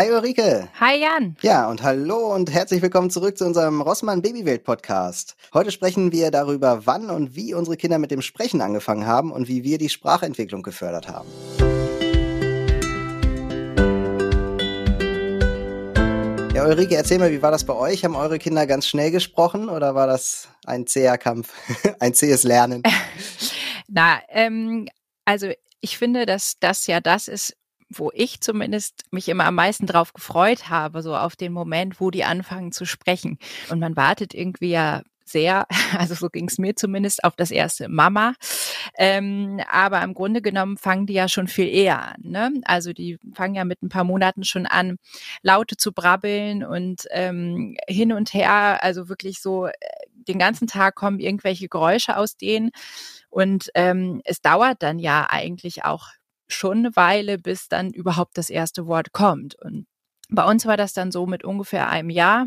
Hi Ulrike. Hi Jan. Ja, und hallo und herzlich willkommen zurück zu unserem Rossmann Babywelt Podcast. Heute sprechen wir darüber, wann und wie unsere Kinder mit dem Sprechen angefangen haben und wie wir die Sprachentwicklung gefördert haben. Ja, Ulrike, erzähl mal, wie war das bei euch? Haben eure Kinder ganz schnell gesprochen oder war das ein zäher Kampf, ein zähes Lernen? Na, ähm, also ich finde, dass das ja das ist, wo ich zumindest mich immer am meisten drauf gefreut habe, so auf den Moment, wo die anfangen zu sprechen. Und man wartet irgendwie ja sehr, also so ging es mir zumindest, auf das erste Mama. Ähm, aber im Grunde genommen fangen die ja schon viel eher an. Ne? Also die fangen ja mit ein paar Monaten schon an, Laute zu brabbeln und ähm, hin und her, also wirklich so äh, den ganzen Tag kommen irgendwelche Geräusche aus denen. Und ähm, es dauert dann ja eigentlich auch schon eine Weile, bis dann überhaupt das erste Wort kommt. Und bei uns war das dann so mit ungefähr einem Jahr,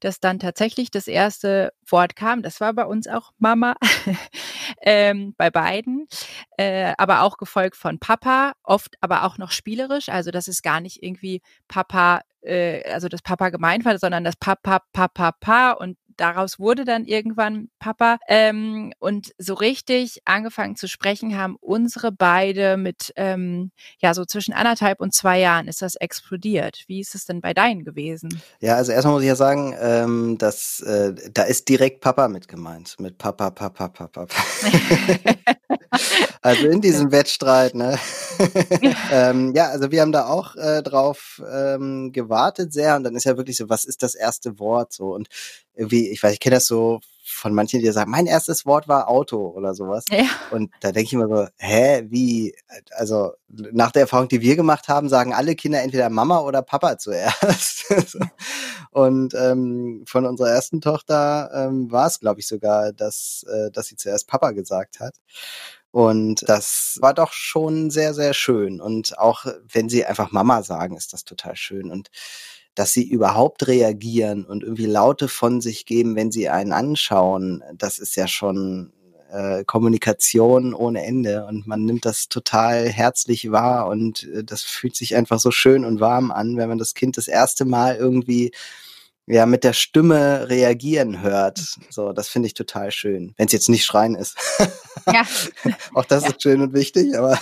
dass dann tatsächlich das erste Wort kam. Das war bei uns auch Mama, ähm, bei beiden, äh, aber auch gefolgt von Papa, oft aber auch noch spielerisch. Also das ist gar nicht irgendwie Papa, äh, also das Papa gemeint war, sondern das Papa, Papa, Papa und daraus wurde dann irgendwann Papa. Ähm, und so richtig angefangen zu sprechen haben unsere beide mit, ähm, ja, so zwischen anderthalb und zwei Jahren ist das explodiert. Wie ist es denn bei deinen gewesen? Ja, also erstmal muss ich ja sagen, ähm, dass äh, da ist direkt Papa mit gemeint. Mit Papa, Papa, Papa. also in diesem Wettstreit, ne? ähm, ja, also wir haben da auch äh, drauf ähm, gewartet sehr und dann ist ja wirklich so, was ist das erste Wort so und irgendwie, ich weiß, ich kenne das so von manchen, die sagen, mein erstes Wort war Auto oder sowas. Ja. Und da denke ich immer so, hä, wie? Also nach der Erfahrung, die wir gemacht haben, sagen alle Kinder entweder Mama oder Papa zuerst. und ähm, von unserer ersten Tochter ähm, war es, glaube ich, sogar, dass, äh, dass sie zuerst Papa gesagt hat. Und das war doch schon sehr, sehr schön. Und auch wenn sie einfach Mama sagen, ist das total schön. Und dass sie überhaupt reagieren und irgendwie Laute von sich geben, wenn sie einen anschauen, das ist ja schon äh, Kommunikation ohne Ende und man nimmt das total herzlich wahr und äh, das fühlt sich einfach so schön und warm an, wenn man das Kind das erste Mal irgendwie ja mit der Stimme reagieren hört. So, das finde ich total schön. Wenn es jetzt nicht schreien ist. Ja. Auch das ja. ist schön und wichtig, aber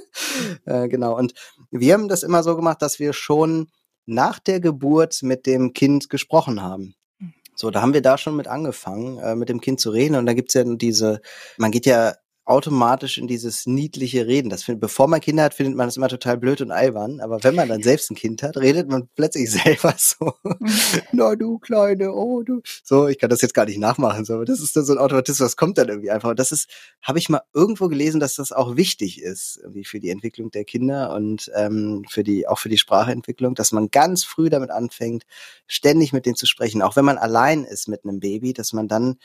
äh, genau. Und wir haben das immer so gemacht, dass wir schon nach der Geburt mit dem Kind gesprochen haben. Hm. So, da haben wir da schon mit angefangen, äh, mit dem Kind zu reden. Und da gibt's ja diese, man geht ja automatisch in dieses niedliche Reden. Das find, bevor man Kinder hat, findet man das immer total blöd und albern. Aber wenn man dann selbst ein Kind hat, redet man plötzlich selber so. Na du Kleine, oh du. So, ich kann das jetzt gar nicht nachmachen, so, aber das ist dann so ein Automatismus, das kommt dann irgendwie einfach. Und das ist, habe ich mal irgendwo gelesen, dass das auch wichtig ist, irgendwie für die Entwicklung der Kinder und ähm, für die, auch für die Sprachentwicklung, dass man ganz früh damit anfängt, ständig mit denen zu sprechen. Auch wenn man allein ist mit einem Baby, dass man dann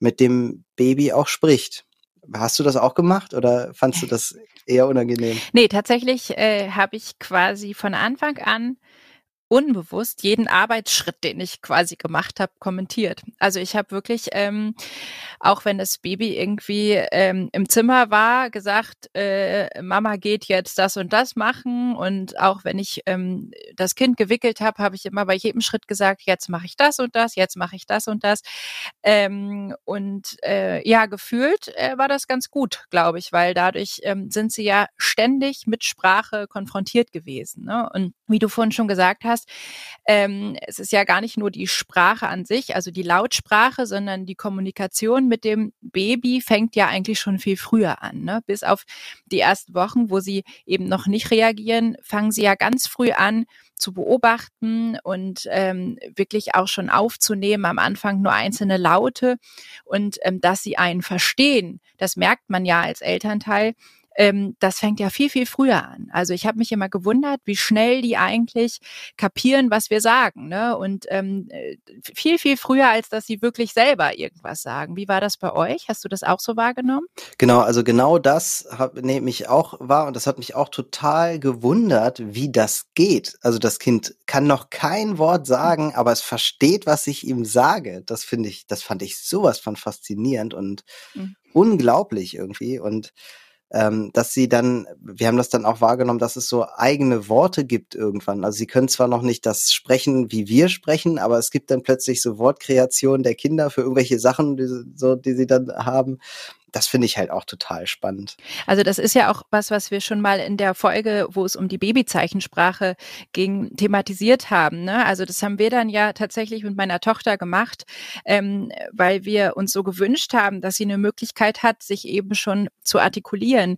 mit dem Baby auch spricht. Hast du das auch gemacht oder fandst du das eher unangenehm? Nee, tatsächlich äh, habe ich quasi von Anfang an unbewusst jeden Arbeitsschritt, den ich quasi gemacht habe, kommentiert. Also ich habe wirklich, ähm, auch wenn das Baby irgendwie ähm, im Zimmer war, gesagt, äh, Mama geht jetzt das und das machen. Und auch wenn ich ähm, das Kind gewickelt habe, habe ich immer bei jedem Schritt gesagt, jetzt mache ich das und das, jetzt mache ich das und das. Ähm, und äh, ja, gefühlt äh, war das ganz gut, glaube ich, weil dadurch ähm, sind sie ja ständig mit Sprache konfrontiert gewesen. Ne? Und wie du vorhin schon gesagt hast, ähm, es ist ja gar nicht nur die Sprache an sich, also die Lautsprache, sondern die Kommunikation mit dem Baby fängt ja eigentlich schon viel früher an. Ne? Bis auf die ersten Wochen, wo sie eben noch nicht reagieren, fangen sie ja ganz früh an zu beobachten und ähm, wirklich auch schon aufzunehmen, am Anfang nur einzelne Laute und ähm, dass sie einen verstehen, das merkt man ja als Elternteil ähm, das fängt ja viel, viel früher an. Also ich habe mich immer gewundert, wie schnell die eigentlich kapieren, was wir sagen. Ne? Und ähm, äh, viel, viel früher, als dass sie wirklich selber irgendwas sagen. Wie war das bei euch? Hast du das auch so wahrgenommen? Genau, also genau das nehme ich auch wahr und das hat mich auch total gewundert, wie das geht. Also das Kind kann noch kein Wort sagen, aber es versteht, was ich ihm sage. Das finde ich, das fand ich sowas von faszinierend und mhm. unglaublich irgendwie. Und ähm, dass sie dann, wir haben das dann auch wahrgenommen, dass es so eigene Worte gibt irgendwann. Also sie können zwar noch nicht das sprechen, wie wir sprechen, aber es gibt dann plötzlich so Wortkreationen der Kinder für irgendwelche Sachen, die, so, die sie dann haben das finde ich halt auch total spannend. Also das ist ja auch was, was wir schon mal in der Folge, wo es um die Babyzeichensprache ging, thematisiert haben. Ne? Also das haben wir dann ja tatsächlich mit meiner Tochter gemacht, ähm, weil wir uns so gewünscht haben, dass sie eine Möglichkeit hat, sich eben schon zu artikulieren,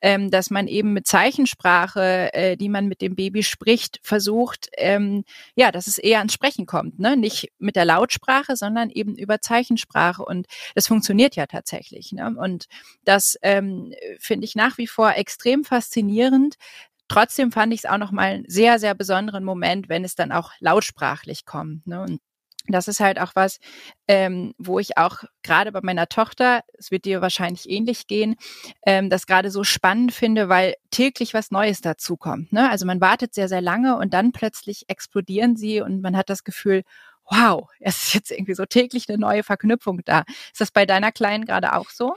ähm, dass man eben mit Zeichensprache, äh, die man mit dem Baby spricht, versucht, ähm, ja, dass es eher ans Sprechen kommt, ne? nicht mit der Lautsprache, sondern eben über Zeichensprache und das funktioniert ja tatsächlich. Ne? Und das ähm, finde ich nach wie vor extrem faszinierend. Trotzdem fand ich es auch noch mal einen sehr, sehr besonderen Moment, wenn es dann auch lautsprachlich kommt. Ne? Und das ist halt auch was, ähm, wo ich auch gerade bei meiner Tochter, es wird dir wahrscheinlich ähnlich gehen, ähm, das gerade so spannend finde, weil täglich was Neues dazukommt. Ne? Also man wartet sehr, sehr lange und dann plötzlich explodieren sie und man hat das Gefühl, wow, es ist jetzt irgendwie so täglich eine neue Verknüpfung da. Ist das bei deiner Kleinen gerade auch so?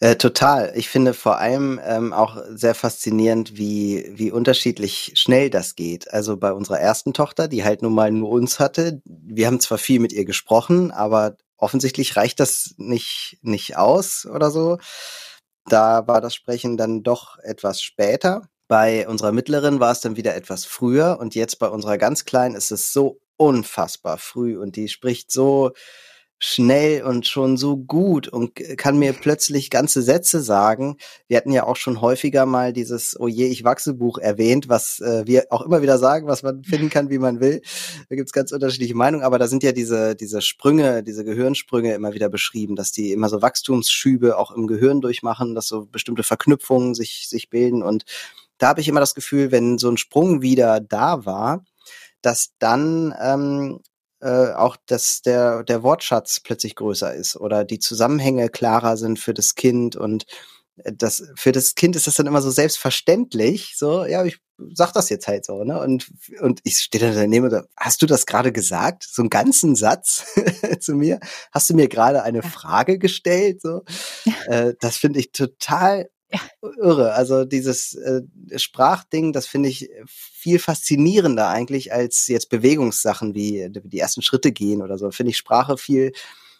Äh, total. Ich finde vor allem ähm, auch sehr faszinierend, wie, wie unterschiedlich schnell das geht. Also bei unserer ersten Tochter, die halt nun mal nur uns hatte, wir haben zwar viel mit ihr gesprochen, aber offensichtlich reicht das nicht, nicht aus oder so. Da war das Sprechen dann doch etwas später. Bei unserer mittleren war es dann wieder etwas früher und jetzt bei unserer ganz kleinen ist es so unfassbar früh und die spricht so schnell und schon so gut und kann mir plötzlich ganze Sätze sagen. Wir hatten ja auch schon häufiger mal dieses Oje, ich wachse Buch erwähnt, was äh, wir auch immer wieder sagen, was man finden kann, wie man will. Da gibt's ganz unterschiedliche Meinungen, aber da sind ja diese, diese Sprünge, diese Gehirnsprünge immer wieder beschrieben, dass die immer so Wachstumsschübe auch im Gehirn durchmachen, dass so bestimmte Verknüpfungen sich, sich bilden und da habe ich immer das Gefühl, wenn so ein Sprung wieder da war, dass dann ähm, äh, auch dass der, der Wortschatz plötzlich größer ist oder die Zusammenhänge klarer sind für das Kind und äh, das für das Kind ist das dann immer so selbstverständlich, so ja, ich sag das jetzt halt so, ne? Und und ich stehe dann daneben und hast du das gerade gesagt? So einen ganzen Satz zu mir? Hast du mir gerade eine Frage gestellt? So, äh, das finde ich total ja. irre. Also dieses äh, Sprachding, das finde ich viel faszinierender eigentlich als jetzt Bewegungssachen wie die ersten Schritte gehen oder so. Finde ich Sprache viel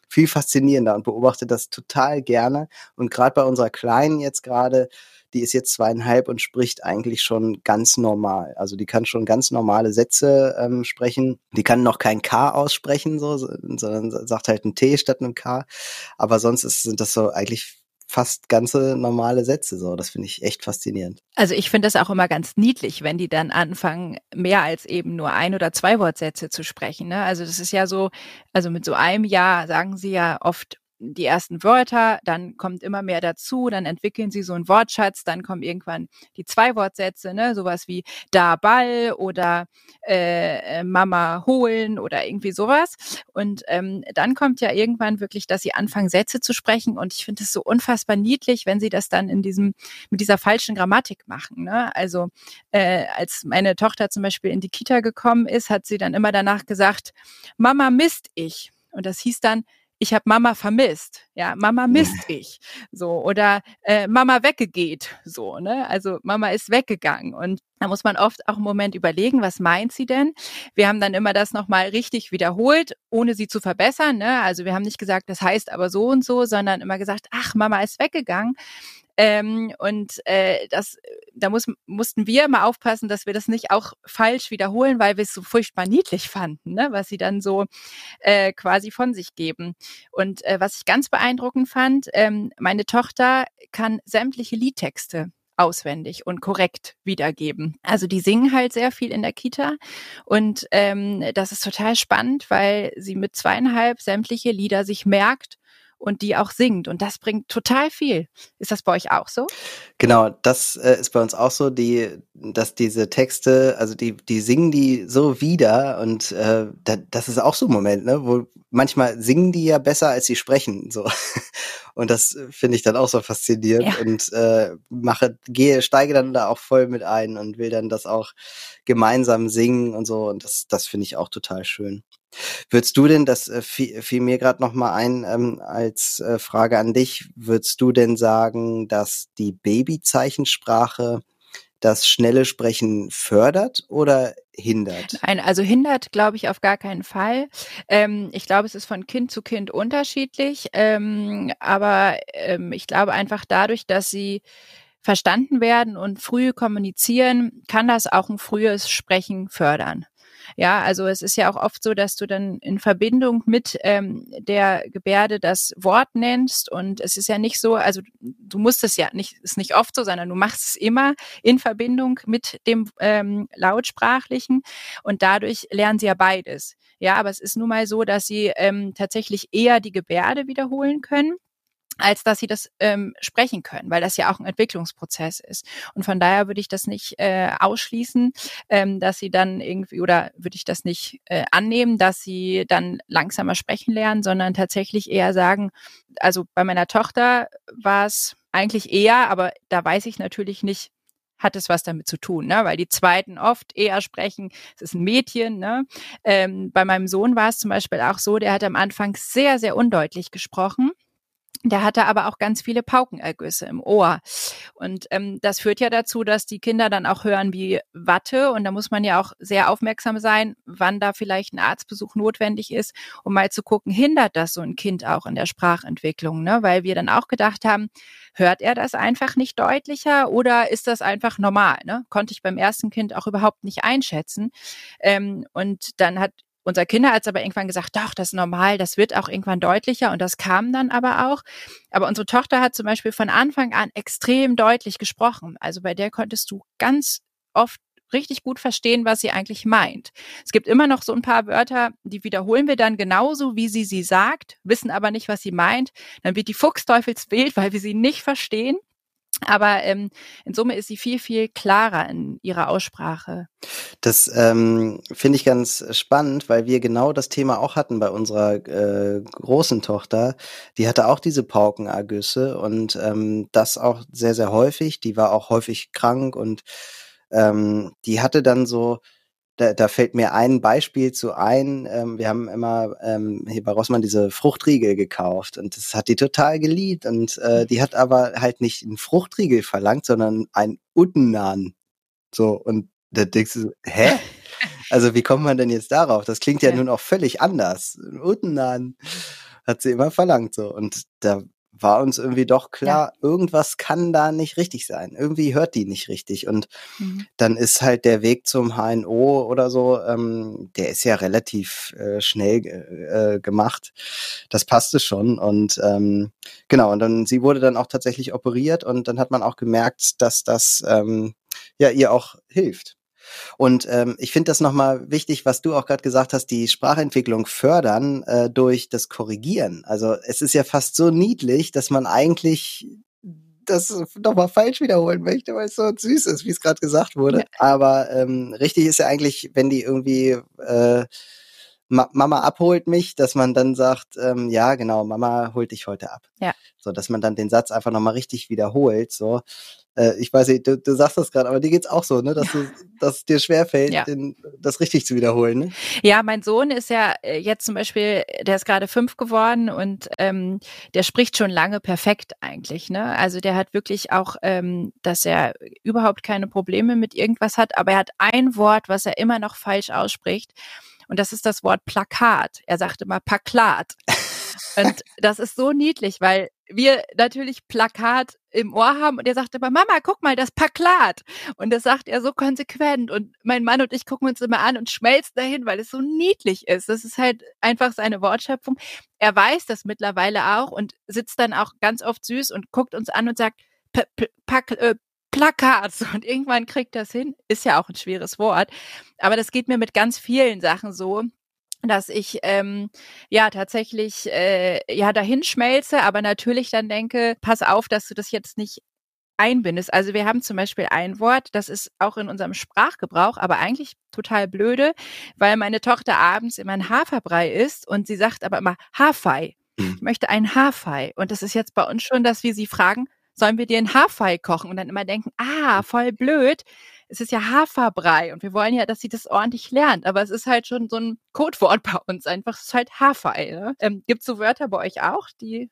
viel faszinierender und beobachte das total gerne. Und gerade bei unserer Kleinen jetzt gerade, die ist jetzt zweieinhalb und spricht eigentlich schon ganz normal. Also die kann schon ganz normale Sätze ähm, sprechen. Die kann noch kein K aussprechen, so, sondern sagt halt ein T statt einem K. Aber sonst ist, sind das so eigentlich fast ganze normale Sätze so. Das finde ich echt faszinierend. Also ich finde das auch immer ganz niedlich, wenn die dann anfangen, mehr als eben nur ein oder zwei Wortsätze zu sprechen. Ne? Also das ist ja so, also mit so einem Jahr sagen sie ja oft die ersten Wörter, dann kommt immer mehr dazu, dann entwickeln sie so einen Wortschatz, dann kommen irgendwann die zwei Wortsätze, ne, sowas wie da Ball oder äh, Mama holen oder irgendwie sowas. Und ähm, dann kommt ja irgendwann wirklich, dass sie anfangen, Sätze zu sprechen. Und ich finde es so unfassbar niedlich, wenn sie das dann in diesem, mit dieser falschen Grammatik machen. Ne? Also äh, als meine Tochter zum Beispiel in die Kita gekommen ist, hat sie dann immer danach gesagt, Mama misst ich. Und das hieß dann, ich habe Mama vermisst, ja, Mama misst ich, so oder äh, Mama weggegeht, so, ne? Also Mama ist weggegangen und da muss man oft auch einen Moment überlegen, was meint sie denn? Wir haben dann immer das nochmal richtig wiederholt, ohne sie zu verbessern. Ne? Also wir haben nicht gesagt, das heißt aber so und so, sondern immer gesagt, ach, Mama ist weggegangen. Ähm, und äh, das, da muss, mussten wir immer aufpassen, dass wir das nicht auch falsch wiederholen, weil wir es so furchtbar niedlich fanden, ne? was sie dann so äh, quasi von sich geben. Und äh, was ich ganz beeindruckend fand, ähm, meine Tochter kann sämtliche Liedtexte auswendig und korrekt wiedergeben. Also die singen halt sehr viel in der Kita und ähm, das ist total spannend, weil sie mit zweieinhalb sämtliche Lieder sich merkt und die auch singt. Und das bringt total viel. Ist das bei euch auch so? Genau, das äh, ist bei uns auch so, die, dass diese Texte, also die, die singen die so wieder und äh, da, das ist auch so ein Moment, ne, wo manchmal singen die ja besser, als sie sprechen. So. Und das finde ich dann auch so faszinierend ja. und äh, mache, gehe, steige dann da auch voll mit ein und will dann das auch gemeinsam singen und so. Und das, das finde ich auch total schön. Würdest du denn, das äh, fiel, mir gerade noch mal ein ähm, als äh, Frage an dich, würdest du denn sagen, dass die Babyzeichensprache das schnelle Sprechen fördert oder hindert? Nein, also hindert glaube ich auf gar keinen Fall. Ähm, ich glaube, es ist von Kind zu Kind unterschiedlich, ähm, aber ähm, ich glaube einfach dadurch, dass sie verstanden werden und früh kommunizieren, kann das auch ein frühes Sprechen fördern. Ja, also es ist ja auch oft so, dass du dann in Verbindung mit ähm, der Gebärde das Wort nennst und es ist ja nicht so, also du musst es ja nicht, ist nicht oft so, sondern du machst es immer in Verbindung mit dem ähm, Lautsprachlichen und dadurch lernen sie ja beides. Ja, aber es ist nun mal so, dass sie ähm, tatsächlich eher die Gebärde wiederholen können als dass sie das ähm, sprechen können, weil das ja auch ein Entwicklungsprozess ist. Und von daher würde ich das nicht äh, ausschließen, ähm, dass sie dann irgendwie oder würde ich das nicht äh, annehmen, dass sie dann langsamer sprechen lernen, sondern tatsächlich eher sagen, also bei meiner Tochter war es eigentlich eher, aber da weiß ich natürlich nicht, hat es was damit zu tun, ne? weil die Zweiten oft eher sprechen, es ist ein Mädchen. Ne? Ähm, bei meinem Sohn war es zum Beispiel auch so, der hat am Anfang sehr, sehr undeutlich gesprochen. Der hatte aber auch ganz viele Paukenergüsse im Ohr. Und ähm, das führt ja dazu, dass die Kinder dann auch hören wie Watte. Und da muss man ja auch sehr aufmerksam sein, wann da vielleicht ein Arztbesuch notwendig ist, um mal zu gucken, hindert das so ein Kind auch in der Sprachentwicklung? Ne? Weil wir dann auch gedacht haben, hört er das einfach nicht deutlicher oder ist das einfach normal? Ne? Konnte ich beim ersten Kind auch überhaupt nicht einschätzen. Ähm, und dann hat unser Kinderarzt aber irgendwann gesagt, doch, das ist normal, das wird auch irgendwann deutlicher und das kam dann aber auch. Aber unsere Tochter hat zum Beispiel von Anfang an extrem deutlich gesprochen. Also bei der konntest du ganz oft richtig gut verstehen, was sie eigentlich meint. Es gibt immer noch so ein paar Wörter, die wiederholen wir dann genauso, wie sie sie sagt, wissen aber nicht, was sie meint. Dann wird die Fuchsteufelsbild, weil wir sie nicht verstehen. Aber ähm, in Summe ist sie viel, viel klarer in ihrer Aussprache. Das ähm, finde ich ganz spannend, weil wir genau das Thema auch hatten bei unserer äh, großen Tochter. Die hatte auch diese Paukenergüsse und ähm, das auch sehr, sehr häufig. Die war auch häufig krank und ähm, die hatte dann so da, da fällt mir ein Beispiel zu ein. Ähm, wir haben immer ähm, hier bei Rossmann diese Fruchtriegel gekauft und das hat die total geliebt. Und äh, die hat aber halt nicht einen Fruchtriegel verlangt, sondern ein Uttenan. So, und da denkst du, hä? Also wie kommt man denn jetzt darauf? Das klingt ja, ja. nun auch völlig anders. Uttenan hat sie immer verlangt so. Und da war uns irgendwie doch klar, ja. irgendwas kann da nicht richtig sein. Irgendwie hört die nicht richtig. Und mhm. dann ist halt der Weg zum HNO oder so, ähm, der ist ja relativ äh, schnell äh, gemacht. Das passte schon. Und ähm, genau, und dann sie wurde dann auch tatsächlich operiert und dann hat man auch gemerkt, dass das ähm, ja ihr auch hilft. Und ähm, ich finde das nochmal wichtig, was du auch gerade gesagt hast, die Sprachentwicklung fördern äh, durch das Korrigieren. Also es ist ja fast so niedlich, dass man eigentlich das nochmal falsch wiederholen möchte, weil es so süß ist, wie es gerade gesagt wurde. Ja. Aber ähm, richtig ist ja eigentlich, wenn die irgendwie äh, Ma Mama abholt mich, dass man dann sagt, ähm, ja, genau, Mama holt dich heute ab. Ja. So, dass man dann den Satz einfach nochmal richtig wiederholt. So, äh, ich weiß nicht, du, du sagst das gerade, aber dir geht's auch so, ne, dass du, dass es dir schwerfällt, ja. den, das richtig zu wiederholen. Ne? Ja, mein Sohn ist ja äh, jetzt zum Beispiel, der ist gerade fünf geworden und ähm, der spricht schon lange perfekt eigentlich. Ne? Also der hat wirklich auch, ähm, dass er überhaupt keine Probleme mit irgendwas hat, aber er hat ein Wort, was er immer noch falsch ausspricht. Und das ist das Wort Plakat. Er sagte immer Paklat. Und das ist so niedlich, weil wir natürlich Plakat im Ohr haben und er sagt immer, Mama, guck mal, das Paklat. Und das sagt er so konsequent und mein Mann und ich gucken uns immer an und schmelzen dahin, weil es so niedlich ist. Das ist halt einfach seine Wortschöpfung. Er weiß das mittlerweile auch und sitzt dann auch ganz oft süß und guckt uns an und sagt, P äh, Plakat. Und irgendwann kriegt das hin. Ist ja auch ein schweres Wort. Aber das geht mir mit ganz vielen Sachen so dass ich ähm, ja tatsächlich äh, ja dahin schmelze, aber natürlich dann denke, pass auf, dass du das jetzt nicht einbindest. Also wir haben zum Beispiel ein Wort, das ist auch in unserem Sprachgebrauch, aber eigentlich total blöde, weil meine Tochter abends immer ein Haferbrei isst und sie sagt aber immer Haarfei. Mhm. Ich möchte ein Haarfei. Und das ist jetzt bei uns schon, dass wir sie fragen, sollen wir dir ein Haarfei kochen? Und dann immer denken, ah, voll blöd. Es ist ja Haferbrei und wir wollen ja, dass sie das ordentlich lernt, aber es ist halt schon so ein Codewort bei uns einfach, es ist halt Haarfei. Ne? Ähm, Gibt es so Wörter bei euch auch, die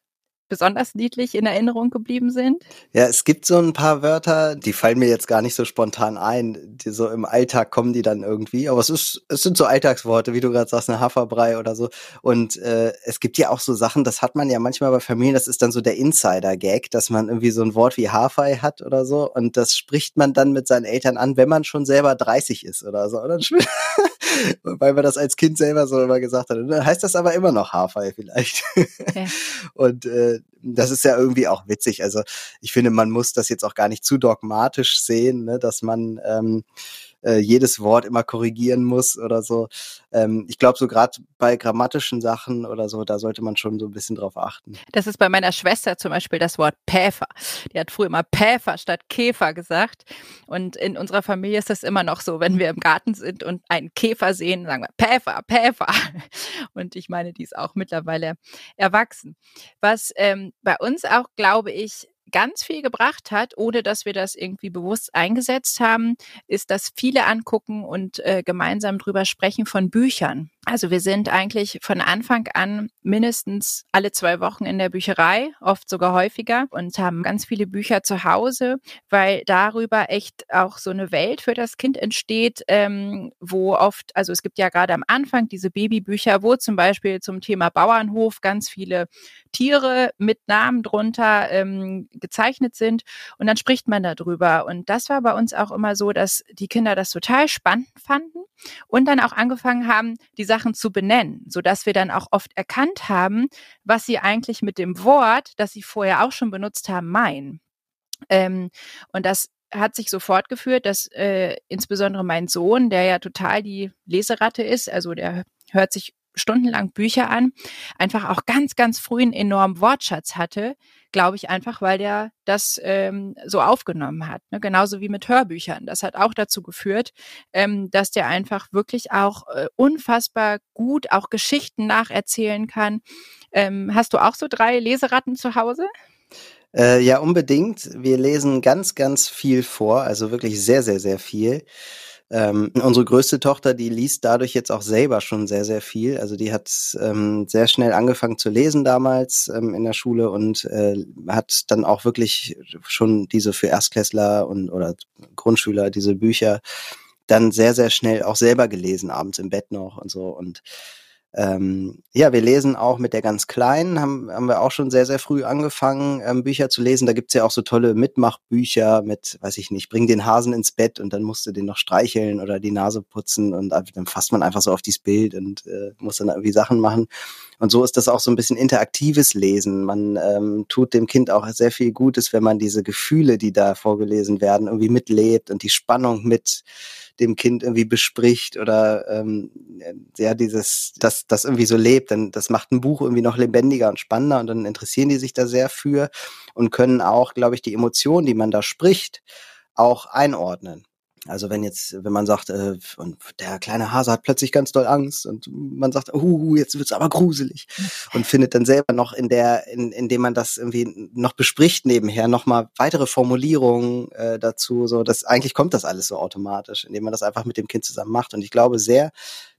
besonders niedlich in Erinnerung geblieben sind? Ja, es gibt so ein paar Wörter, die fallen mir jetzt gar nicht so spontan ein. Die so im Alltag kommen die dann irgendwie. Aber es ist, es sind so Alltagsworte, wie du gerade sagst, eine Haferbrei oder so. Und äh, es gibt ja auch so Sachen, das hat man ja manchmal bei Familien, das ist dann so der Insider-Gag, dass man irgendwie so ein Wort wie Haarfei hat oder so. Und das spricht man dann mit seinen Eltern an, wenn man schon selber 30 ist oder so. Dann weil man das als Kind selber so immer gesagt hat. Und dann heißt das aber immer noch Haarfall vielleicht. Ja. Und äh, das ist ja irgendwie auch witzig. Also ich finde, man muss das jetzt auch gar nicht zu dogmatisch sehen, ne, dass man ähm, äh, jedes Wort immer korrigieren muss oder so. Ähm, ich glaube, so gerade bei grammatischen Sachen oder so, da sollte man schon so ein bisschen drauf achten. Das ist bei meiner Schwester zum Beispiel das Wort Päfer. Die hat früher immer Päfer statt Käfer gesagt. Und in unserer Familie ist das immer noch so, wenn wir im Garten sind und einen Käfer sehen, sagen wir Päfer, Päfer. Und ich meine, die ist auch mittlerweile erwachsen. Was ähm, bei uns auch, glaube ich, ganz viel gebracht hat, ohne dass wir das irgendwie bewusst eingesetzt haben, ist, dass viele angucken und äh, gemeinsam drüber sprechen von Büchern. Also wir sind eigentlich von Anfang an mindestens alle zwei Wochen in der Bücherei, oft sogar häufiger und haben ganz viele Bücher zu Hause, weil darüber echt auch so eine Welt für das Kind entsteht, ähm, wo oft, also es gibt ja gerade am Anfang diese Babybücher, wo zum Beispiel zum Thema Bauernhof ganz viele Tiere mit Namen drunter ähm, gezeichnet sind und dann spricht man darüber. Und das war bei uns auch immer so, dass die Kinder das total spannend fanden und dann auch angefangen haben, die Sachen zu benennen, so dass wir dann auch oft erkannt haben, was sie eigentlich mit dem Wort, das sie vorher auch schon benutzt haben, meinen. Ähm, und das hat sich so fortgeführt, dass äh, insbesondere mein Sohn, der ja total die Leseratte ist, also der hört sich stundenlang Bücher an, einfach auch ganz, ganz früh einen enormen Wortschatz hatte, glaube ich einfach, weil der das ähm, so aufgenommen hat. Ne? Genauso wie mit Hörbüchern. Das hat auch dazu geführt, ähm, dass der einfach wirklich auch äh, unfassbar gut auch Geschichten nacherzählen kann. Ähm, hast du auch so drei Leseratten zu Hause? Äh, ja, unbedingt. Wir lesen ganz, ganz viel vor, also wirklich sehr, sehr, sehr viel. Ähm, unsere größte Tochter, die liest dadurch jetzt auch selber schon sehr, sehr viel. Also die hat ähm, sehr schnell angefangen zu lesen damals ähm, in der Schule und äh, hat dann auch wirklich schon diese für Erstklässler und oder Grundschüler diese Bücher dann sehr, sehr schnell auch selber gelesen, abends im Bett noch und so. Und ähm, ja, wir lesen auch mit der ganz Kleinen, haben, haben wir auch schon sehr, sehr früh angefangen, ähm, Bücher zu lesen. Da gibt's ja auch so tolle Mitmachbücher mit, weiß ich nicht, bring den Hasen ins Bett und dann musst du den noch streicheln oder die Nase putzen und dann fasst man einfach so auf dieses Bild und äh, muss dann irgendwie Sachen machen. Und so ist das auch so ein bisschen interaktives Lesen. Man ähm, tut dem Kind auch sehr viel Gutes, wenn man diese Gefühle, die da vorgelesen werden, irgendwie mitlebt und die Spannung mit dem Kind irgendwie bespricht oder ähm, ja, dieses, das, das irgendwie so lebt, dann das macht ein Buch irgendwie noch lebendiger und spannender und dann interessieren die sich da sehr für und können auch, glaube ich, die Emotionen, die man da spricht, auch einordnen. Also wenn jetzt, wenn man sagt, äh, und der kleine Hase hat plötzlich ganz doll Angst und man sagt, uh, jetzt wird's aber gruselig und findet dann selber noch in der, in, indem man das irgendwie noch bespricht nebenher, nochmal weitere Formulierungen äh, dazu. So, das eigentlich kommt das alles so automatisch, indem man das einfach mit dem Kind zusammen macht. Und ich glaube sehr,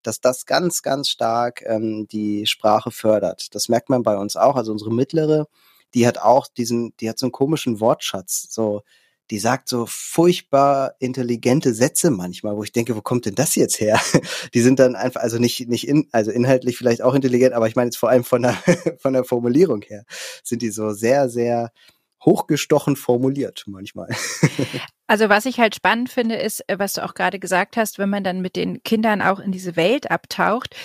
dass das ganz, ganz stark ähm, die Sprache fördert. Das merkt man bei uns auch. Also unsere mittlere, die hat auch diesen, die hat so einen komischen Wortschatz. So, die sagt so furchtbar intelligente Sätze manchmal, wo ich denke, wo kommt denn das jetzt her? Die sind dann einfach, also nicht, nicht in, also inhaltlich vielleicht auch intelligent, aber ich meine jetzt vor allem von der, von der Formulierung her, sind die so sehr, sehr hochgestochen formuliert manchmal. Also was ich halt spannend finde, ist, äh, was du auch gerade gesagt hast, wenn man dann mit den Kindern auch in diese Welt abtaucht,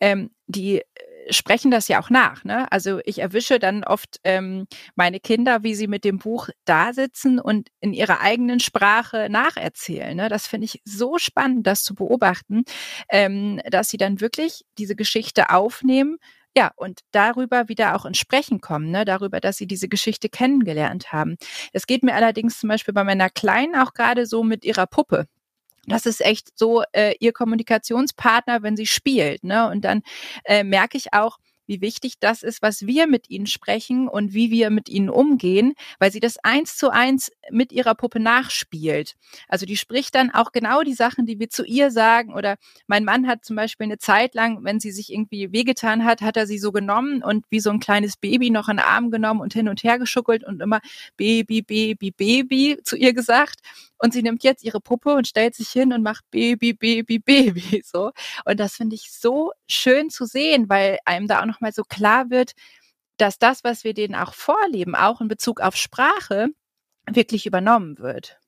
ähm, die sprechen das ja auch nach. Ne? Also ich erwische dann oft ähm, meine Kinder, wie sie mit dem Buch da sitzen und in ihrer eigenen Sprache nacherzählen. Ne? Das finde ich so spannend, das zu beobachten, ähm, dass sie dann wirklich diese Geschichte aufnehmen. Ja, und darüber wieder auch ins Sprechen kommen, ne? darüber, dass sie diese Geschichte kennengelernt haben. Es geht mir allerdings zum Beispiel bei meiner Kleinen auch gerade so mit ihrer Puppe das ist echt so äh, ihr Kommunikationspartner, wenn sie spielt. Ne? Und dann äh, merke ich auch, wie wichtig das ist, was wir mit ihnen sprechen und wie wir mit ihnen umgehen, weil sie das eins zu eins mit ihrer Puppe nachspielt. Also die spricht dann auch genau die Sachen, die wir zu ihr sagen. Oder mein Mann hat zum Beispiel eine Zeit lang, wenn sie sich irgendwie wehgetan hat, hat er sie so genommen und wie so ein kleines Baby noch in den Arm genommen und hin und her geschuckelt und immer Baby, Baby, Baby zu ihr gesagt. Und sie nimmt jetzt ihre Puppe und stellt sich hin und macht Baby, Baby, Baby, so. Und das finde ich so schön zu sehen, weil einem da auch nochmal so klar wird, dass das, was wir denen auch vorleben, auch in Bezug auf Sprache, wirklich übernommen wird.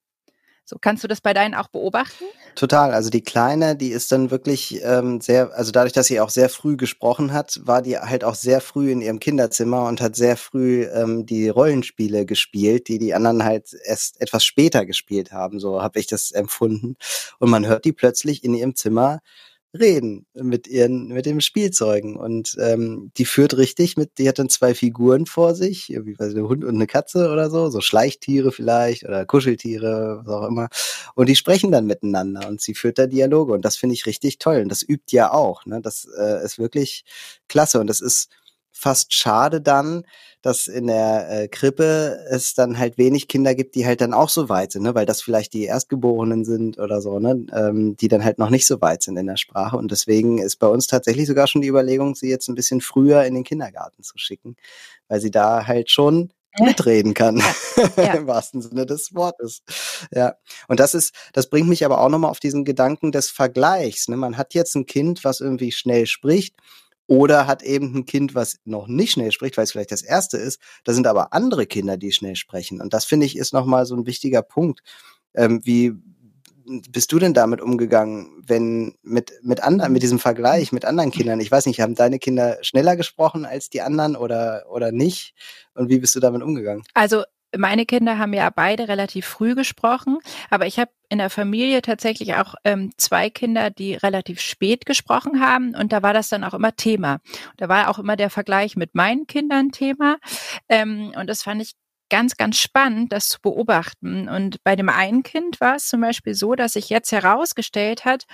So, kannst du das bei deinen auch beobachten? Total. Also die Kleine, die ist dann wirklich ähm, sehr, also dadurch, dass sie auch sehr früh gesprochen hat, war die halt auch sehr früh in ihrem Kinderzimmer und hat sehr früh ähm, die Rollenspiele gespielt, die die anderen halt erst etwas später gespielt haben. So habe ich das empfunden. Und man hört die plötzlich in ihrem Zimmer reden mit ihren, mit dem Spielzeugen. Und ähm, die führt richtig mit, die hat dann zwei Figuren vor sich, wie weiß ich, ein Hund und eine Katze oder so, so Schleichtiere vielleicht oder Kuscheltiere, was auch immer. Und die sprechen dann miteinander und sie führt da Dialoge. Und das finde ich richtig toll. Und das übt ja auch. Ne? Das äh, ist wirklich klasse. Und das ist fast schade dann, dass in der äh, Krippe es dann halt wenig Kinder gibt, die halt dann auch so weit sind, ne? weil das vielleicht die Erstgeborenen sind oder so, ne? ähm, die dann halt noch nicht so weit sind in der Sprache. Und deswegen ist bei uns tatsächlich sogar schon die Überlegung, sie jetzt ein bisschen früher in den Kindergarten zu schicken, weil sie da halt schon mitreden kann, ja. Ja. im wahrsten Sinne des Wortes. Ja, und das ist, das bringt mich aber auch nochmal auf diesen Gedanken des Vergleichs. Ne? Man hat jetzt ein Kind, was irgendwie schnell spricht oder hat eben ein Kind, was noch nicht schnell spricht, weil es vielleicht das erste ist. Da sind aber andere Kinder, die schnell sprechen. Und das finde ich ist nochmal so ein wichtiger Punkt. Ähm, wie bist du denn damit umgegangen, wenn mit, mit anderen, mit diesem Vergleich mit anderen Kindern? Ich weiß nicht, haben deine Kinder schneller gesprochen als die anderen oder, oder nicht? Und wie bist du damit umgegangen? Also meine Kinder haben ja beide relativ früh gesprochen, aber ich habe in der Familie tatsächlich auch ähm, zwei Kinder, die relativ spät gesprochen haben und da war das dann auch immer Thema. Da war auch immer der Vergleich mit meinen Kindern Thema ähm, und das fand ich ganz, ganz spannend, das zu beobachten. Und bei dem einen Kind war es zum Beispiel so, dass sich jetzt herausgestellt hat,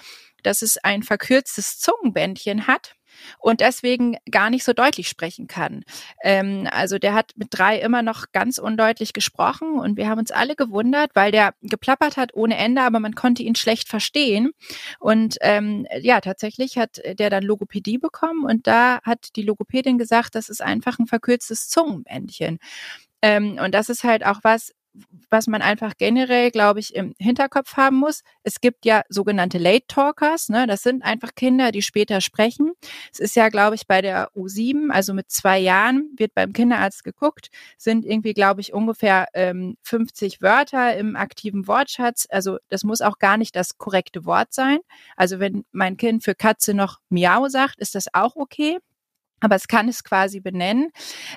dass es ein verkürztes Zungenbändchen hat und deswegen gar nicht so deutlich sprechen kann. Ähm, also der hat mit drei immer noch ganz undeutlich gesprochen und wir haben uns alle gewundert, weil der geplappert hat ohne Ende, aber man konnte ihn schlecht verstehen. Und ähm, ja, tatsächlich hat der dann Logopädie bekommen und da hat die Logopädin gesagt, das ist einfach ein verkürztes Zungenbändchen. Ähm, und das ist halt auch was, was man einfach generell, glaube ich, im Hinterkopf haben muss. Es gibt ja sogenannte Late Talkers, ne? Das sind einfach Kinder, die später sprechen. Es ist ja, glaube ich, bei der U7, also mit zwei Jahren, wird beim Kinderarzt geguckt, sind irgendwie, glaube ich, ungefähr ähm, 50 Wörter im aktiven Wortschatz. Also das muss auch gar nicht das korrekte Wort sein. Also wenn mein Kind für Katze noch Miau sagt, ist das auch okay aber es kann es quasi benennen.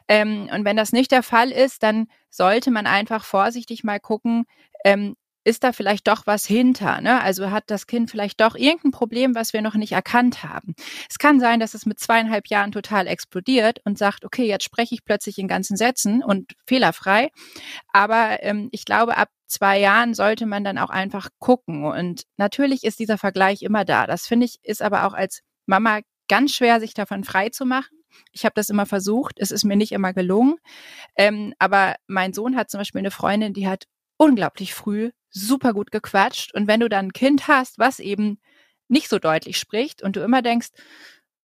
Ähm, und wenn das nicht der Fall ist, dann sollte man einfach vorsichtig mal gucken, ähm, ist da vielleicht doch was hinter? Ne? Also hat das Kind vielleicht doch irgendein Problem, was wir noch nicht erkannt haben. Es kann sein, dass es mit zweieinhalb Jahren total explodiert und sagt, okay, jetzt spreche ich plötzlich in ganzen Sätzen und fehlerfrei. Aber ähm, ich glaube, ab zwei Jahren sollte man dann auch einfach gucken. Und natürlich ist dieser Vergleich immer da. Das finde ich, ist aber auch als Mama ganz schwer, sich davon frei zu machen. Ich habe das immer versucht, es ist mir nicht immer gelungen. Ähm, aber mein Sohn hat zum Beispiel eine Freundin, die hat unglaublich früh super gut gequatscht. Und wenn du dann ein Kind hast, was eben nicht so deutlich spricht und du immer denkst,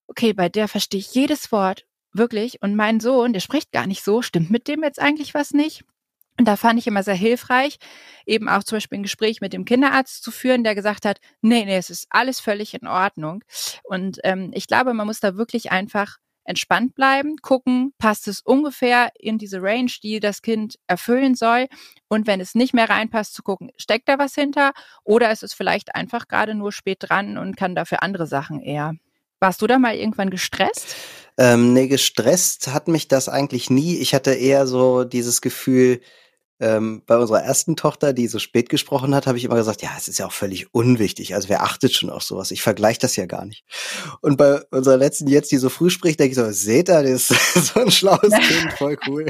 okay, bei der verstehe ich jedes Wort wirklich und mein Sohn, der spricht gar nicht so, stimmt mit dem jetzt eigentlich was nicht? Und da fand ich immer sehr hilfreich, eben auch zum Beispiel ein Gespräch mit dem Kinderarzt zu führen, der gesagt hat, nee, nee, es ist alles völlig in Ordnung. Und ähm, ich glaube, man muss da wirklich einfach entspannt bleiben, gucken, passt es ungefähr in diese Range, die das Kind erfüllen soll. Und wenn es nicht mehr reinpasst, zu gucken, steckt da was hinter oder ist es vielleicht einfach gerade nur spät dran und kann dafür andere Sachen eher. Warst du da mal irgendwann gestresst? Ähm, nee, gestresst hat mich das eigentlich nie. Ich hatte eher so dieses Gefühl, ähm, bei unserer ersten Tochter, die so spät gesprochen hat, habe ich immer gesagt, ja, es ist ja auch völlig unwichtig. Also wer achtet schon auf sowas? Ich vergleiche das ja gar nicht. Und bei unserer letzten jetzt, die so früh spricht, denke ich so, seht ihr, das ist so ein schlaues Kind, voll cool.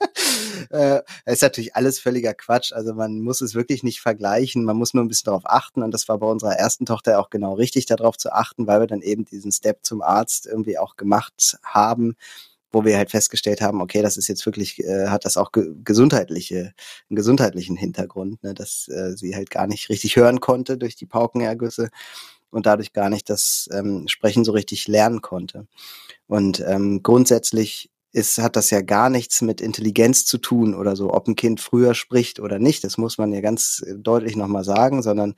äh, ist natürlich alles völliger Quatsch. Also man muss es wirklich nicht vergleichen. Man muss nur ein bisschen darauf achten. Und das war bei unserer ersten Tochter auch genau richtig, darauf zu achten, weil wir dann eben diesen Step zum Arzt irgendwie auch gemacht haben wo wir halt festgestellt haben, okay, das ist jetzt wirklich, äh, hat das auch ge gesundheitliche, einen gesundheitlichen Hintergrund, ne, dass äh, sie halt gar nicht richtig hören konnte durch die Paukenergüsse und dadurch gar nicht das ähm, Sprechen so richtig lernen konnte. Und ähm, grundsätzlich ist, hat das ja gar nichts mit Intelligenz zu tun oder so, ob ein Kind früher spricht oder nicht. Das muss man ja ganz deutlich nochmal sagen, sondern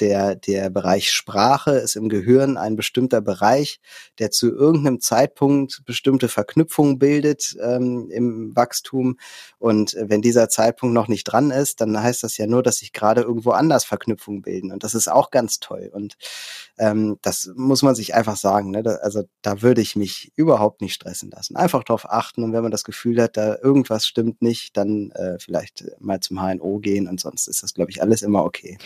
der, der Bereich Sprache ist im Gehirn ein bestimmter Bereich, der zu irgendeinem Zeitpunkt bestimmte Verknüpfungen bildet ähm, im Wachstum. Und wenn dieser Zeitpunkt noch nicht dran ist, dann heißt das ja nur, dass sich gerade irgendwo anders Verknüpfungen bilden. Und das ist auch ganz toll. Und ähm, das muss man sich einfach sagen. Ne? Da, also da würde ich mich überhaupt nicht stressen lassen. Einfach darauf achten. Und wenn man das Gefühl hat, da irgendwas stimmt nicht, dann äh, vielleicht mal zum HNO gehen. Und sonst ist das, glaube ich, alles immer okay.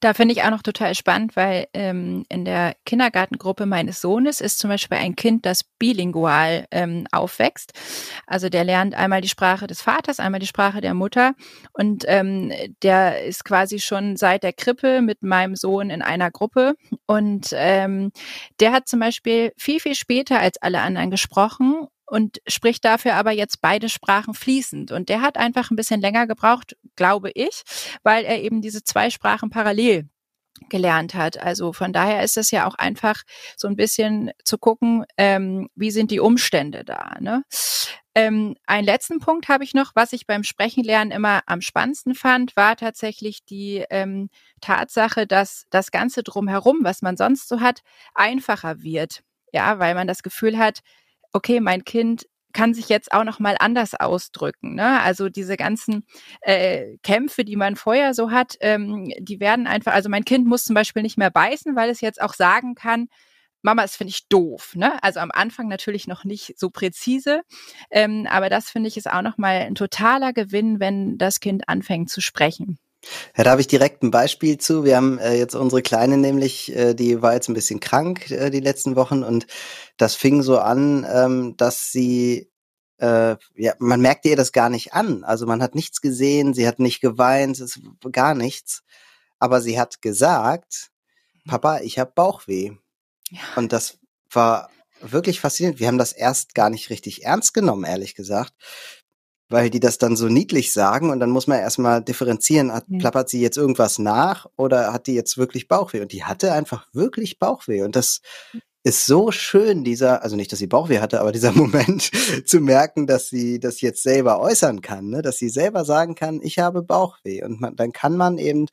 Da finde ich auch noch total spannend, weil ähm, in der Kindergartengruppe meines Sohnes ist zum Beispiel ein Kind, das bilingual ähm, aufwächst. Also der lernt einmal die Sprache des Vaters, einmal die Sprache der Mutter und ähm, der ist quasi schon seit der Krippe mit meinem Sohn in einer Gruppe und ähm, der hat zum Beispiel viel, viel später als alle anderen gesprochen und spricht dafür aber jetzt beide Sprachen fließend. Und der hat einfach ein bisschen länger gebraucht, glaube ich, weil er eben diese zwei Sprachen parallel gelernt hat. Also von daher ist es ja auch einfach so ein bisschen zu gucken, ähm, wie sind die Umstände da. Ne? Ähm, einen letzten Punkt habe ich noch, was ich beim Sprechenlernen immer am spannendsten fand, war tatsächlich die ähm, Tatsache, dass das Ganze drumherum, was man sonst so hat, einfacher wird. Ja, weil man das Gefühl hat, okay, mein Kind kann sich jetzt auch noch mal anders ausdrücken. Ne? Also diese ganzen äh, Kämpfe, die man vorher so hat, ähm, die werden einfach, also mein Kind muss zum Beispiel nicht mehr beißen, weil es jetzt auch sagen kann, Mama, das finde ich doof. Ne? Also am Anfang natürlich noch nicht so präzise, ähm, aber das finde ich ist auch noch mal ein totaler Gewinn, wenn das Kind anfängt zu sprechen. Ja, da habe ich direkt ein Beispiel zu. Wir haben äh, jetzt unsere Kleine nämlich, äh, die war jetzt ein bisschen krank äh, die letzten Wochen und das fing so an, ähm, dass sie äh, ja, man merkt ihr das gar nicht an. Also man hat nichts gesehen, sie hat nicht geweint, es gar nichts. Aber sie hat gesagt, mhm. Papa, ich habe Bauchweh. Ja. Und das war wirklich faszinierend. Wir haben das erst gar nicht richtig ernst genommen, ehrlich gesagt weil die das dann so niedlich sagen und dann muss man erstmal differenzieren, hat, ja. plappert sie jetzt irgendwas nach oder hat die jetzt wirklich Bauchweh? Und die hatte einfach wirklich Bauchweh und das ist so schön, dieser, also nicht, dass sie Bauchweh hatte, aber dieser Moment zu merken, dass sie das jetzt selber äußern kann, ne? dass sie selber sagen kann, ich habe Bauchweh und man, dann kann man eben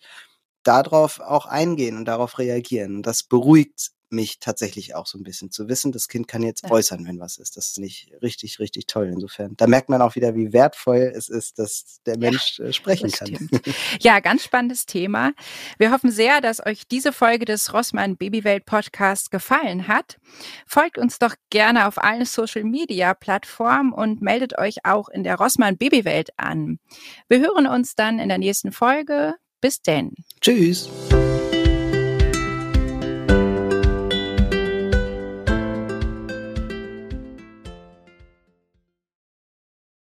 darauf auch eingehen und darauf reagieren. Und das beruhigt mich tatsächlich auch so ein bisschen zu wissen, das Kind kann jetzt ja. äußern, wenn was ist. Das ist nicht richtig, richtig toll. Insofern, da merkt man auch wieder, wie wertvoll es ist, dass der Mensch ja, äh, sprechen kann. Ja, ganz spannendes Thema. Wir hoffen sehr, dass euch diese Folge des Rossmann Babywelt Podcast gefallen hat. Folgt uns doch gerne auf allen Social Media Plattformen und meldet euch auch in der Rossmann Babywelt an. Wir hören uns dann in der nächsten Folge. Bis denn. Tschüss.